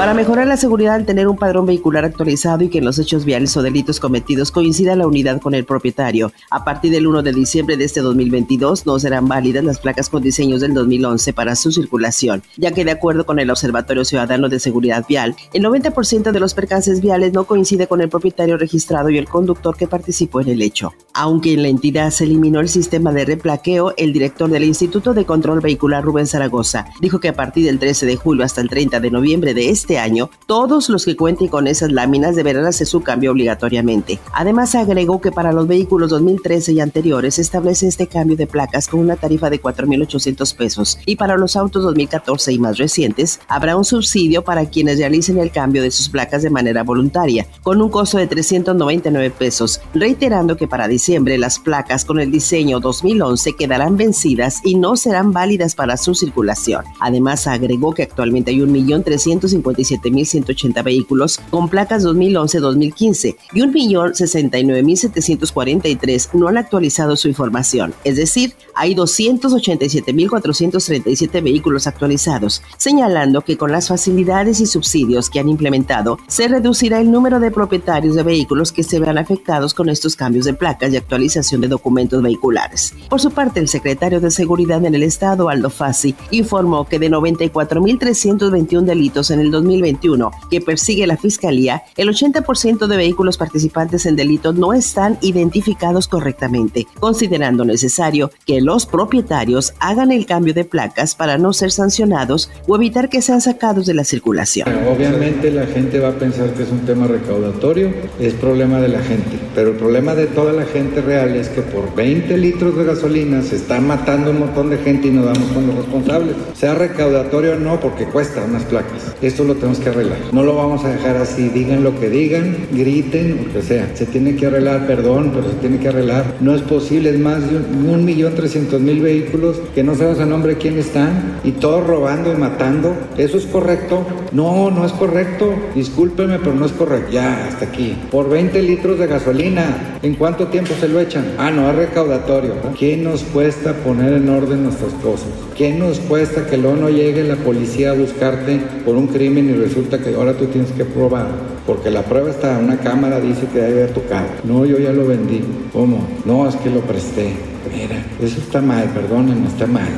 Para mejorar la seguridad al tener un padrón vehicular actualizado y que en los hechos viales o delitos cometidos coincida la unidad con el propietario, a partir del 1 de diciembre de este 2022 no serán válidas las placas con diseños del 2011 para su circulación, ya que de acuerdo con el Observatorio Ciudadano de Seguridad Vial, el 90% de los percances viales no coincide con el propietario registrado y el conductor que participó en el hecho. Aunque en la entidad se eliminó el sistema de replaqueo, el director del Instituto de Control Vehicular Rubén Zaragoza dijo que a partir del 13 de julio hasta el 30 de noviembre de este este año, todos los que cuenten con esas láminas deberán hacer su cambio obligatoriamente. Además, agregó que para los vehículos 2013 y anteriores se establece este cambio de placas con una tarifa de 4.800 pesos y para los autos 2014 y más recientes habrá un subsidio para quienes realicen el cambio de sus placas de manera voluntaria, con un costo de 399 pesos, reiterando que para diciembre las placas con el diseño 2011 quedarán vencidas y no serán válidas para su circulación. Además, agregó que actualmente hay 1.350 1.180 vehículos con placas 2011-2015 y 1.069.743 no han actualizado su información. Es decir, hay 287.437 vehículos actualizados, señalando que con las facilidades y subsidios que han implementado, se reducirá el número de propietarios de vehículos que se vean afectados con estos cambios de placas y actualización de documentos vehiculares. Por su parte, el secretario de Seguridad en el Estado, Aldo Fassi, informó que de 94.321 delitos en el 2021 que persigue la Fiscalía, el 80% de vehículos participantes en delitos no están identificados correctamente, considerando necesario que los propietarios hagan el cambio de placas para no ser sancionados o evitar que sean sacados de la circulación. Obviamente la gente va a pensar que es un tema recaudatorio, es problema de la gente, pero el problema de toda la gente real es que por 20 litros de gasolina se está matando un montón de gente y nos damos con los responsables. Sea recaudatorio o no, porque cuesta unas placas. Esto tenemos que arreglar. No lo vamos a dejar así, digan lo que digan, griten, lo que sea. Se tiene que arreglar, perdón, pero se tiene que arreglar. No es posible, es más de un, millón trescientos mil vehículos que no sabes a nombre quién están y todos robando y matando. ¿Eso es correcto? No, no es correcto. Discúlpeme, pero no es correcto. Ya, hasta aquí. Por 20 litros de gasolina, ¿en cuánto tiempo se lo echan? Ah, no, es recaudatorio. ¿Qué nos cuesta poner en orden nuestras cosas? ¿Qué nos cuesta que luego no llegue la policía a buscarte por un crimen y resulta que ahora tú tienes que probar? Porque la prueba está, una cámara dice que debe haber tocado. No, yo ya lo vendí. ¿Cómo? No, es que lo presté. Mira, eso está mal, perdónenme, está mal.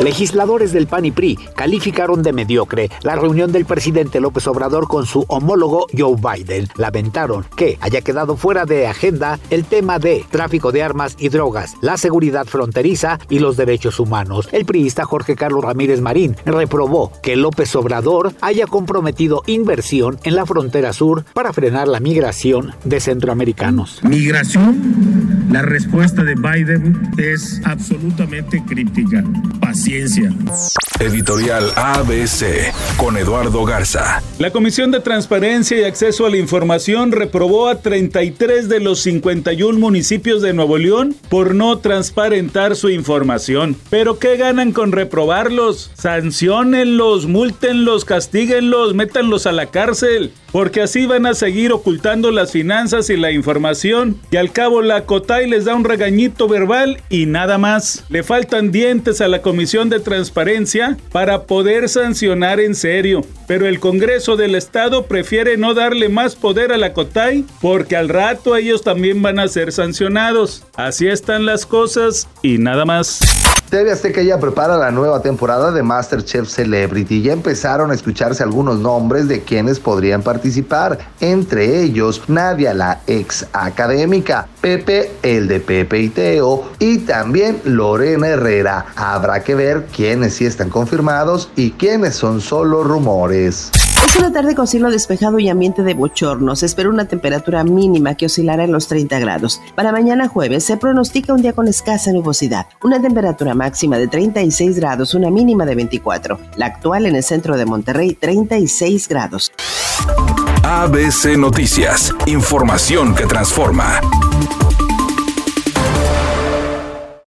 Legisladores del PAN y PRI calificaron de mediocre la reunión del presidente López Obrador con su homólogo Joe Biden. Lamentaron que haya quedado fuera de agenda el tema de tráfico de armas y drogas, la seguridad fronteriza y los derechos humanos. El priista Jorge Carlos Ramírez Marín reprobó que López Obrador haya comprometido inversión en la frontera sur para frenar la migración de centroamericanos. Migración, la respuesta de Biden es absolutamente críptica. Editorial ABC con Eduardo Garza. La Comisión de Transparencia y Acceso a la Información reprobó a 33 de los 51 municipios de Nuevo León por no transparentar su información. ¿Pero qué ganan con reprobarlos? Sanciónenlos, múltenlos, castíguenlos, métanlos a la cárcel porque así van a seguir ocultando las finanzas y la información y al cabo la COTAI les da un regañito verbal y nada más. Le faltan dientes a la Comisión de Transparencia para poder sancionar en serio, pero el Congreso del Estado prefiere no darle más poder a la COTAI porque al rato ellos también van a ser sancionados. Así están las cosas y nada más. TV Azteca ya prepara la nueva temporada de MasterChef Celebrity. Ya empezaron a escucharse algunos nombres de quienes podrían participar, entre ellos Nadia, la ex académica, Pepe, el de Pepe y Teo, y también Lorena Herrera. Habrá que ver quiénes sí están confirmados y quiénes son solo rumores. Es una tarde con cielo despejado y ambiente de bochorno. Se espera una temperatura mínima que oscilará en los 30 grados. Para mañana jueves se pronostica un día con escasa nubosidad. Una temperatura máxima de 36 grados, una mínima de 24. La actual en el centro de Monterrey, 36 grados. ABC Noticias. Información que transforma.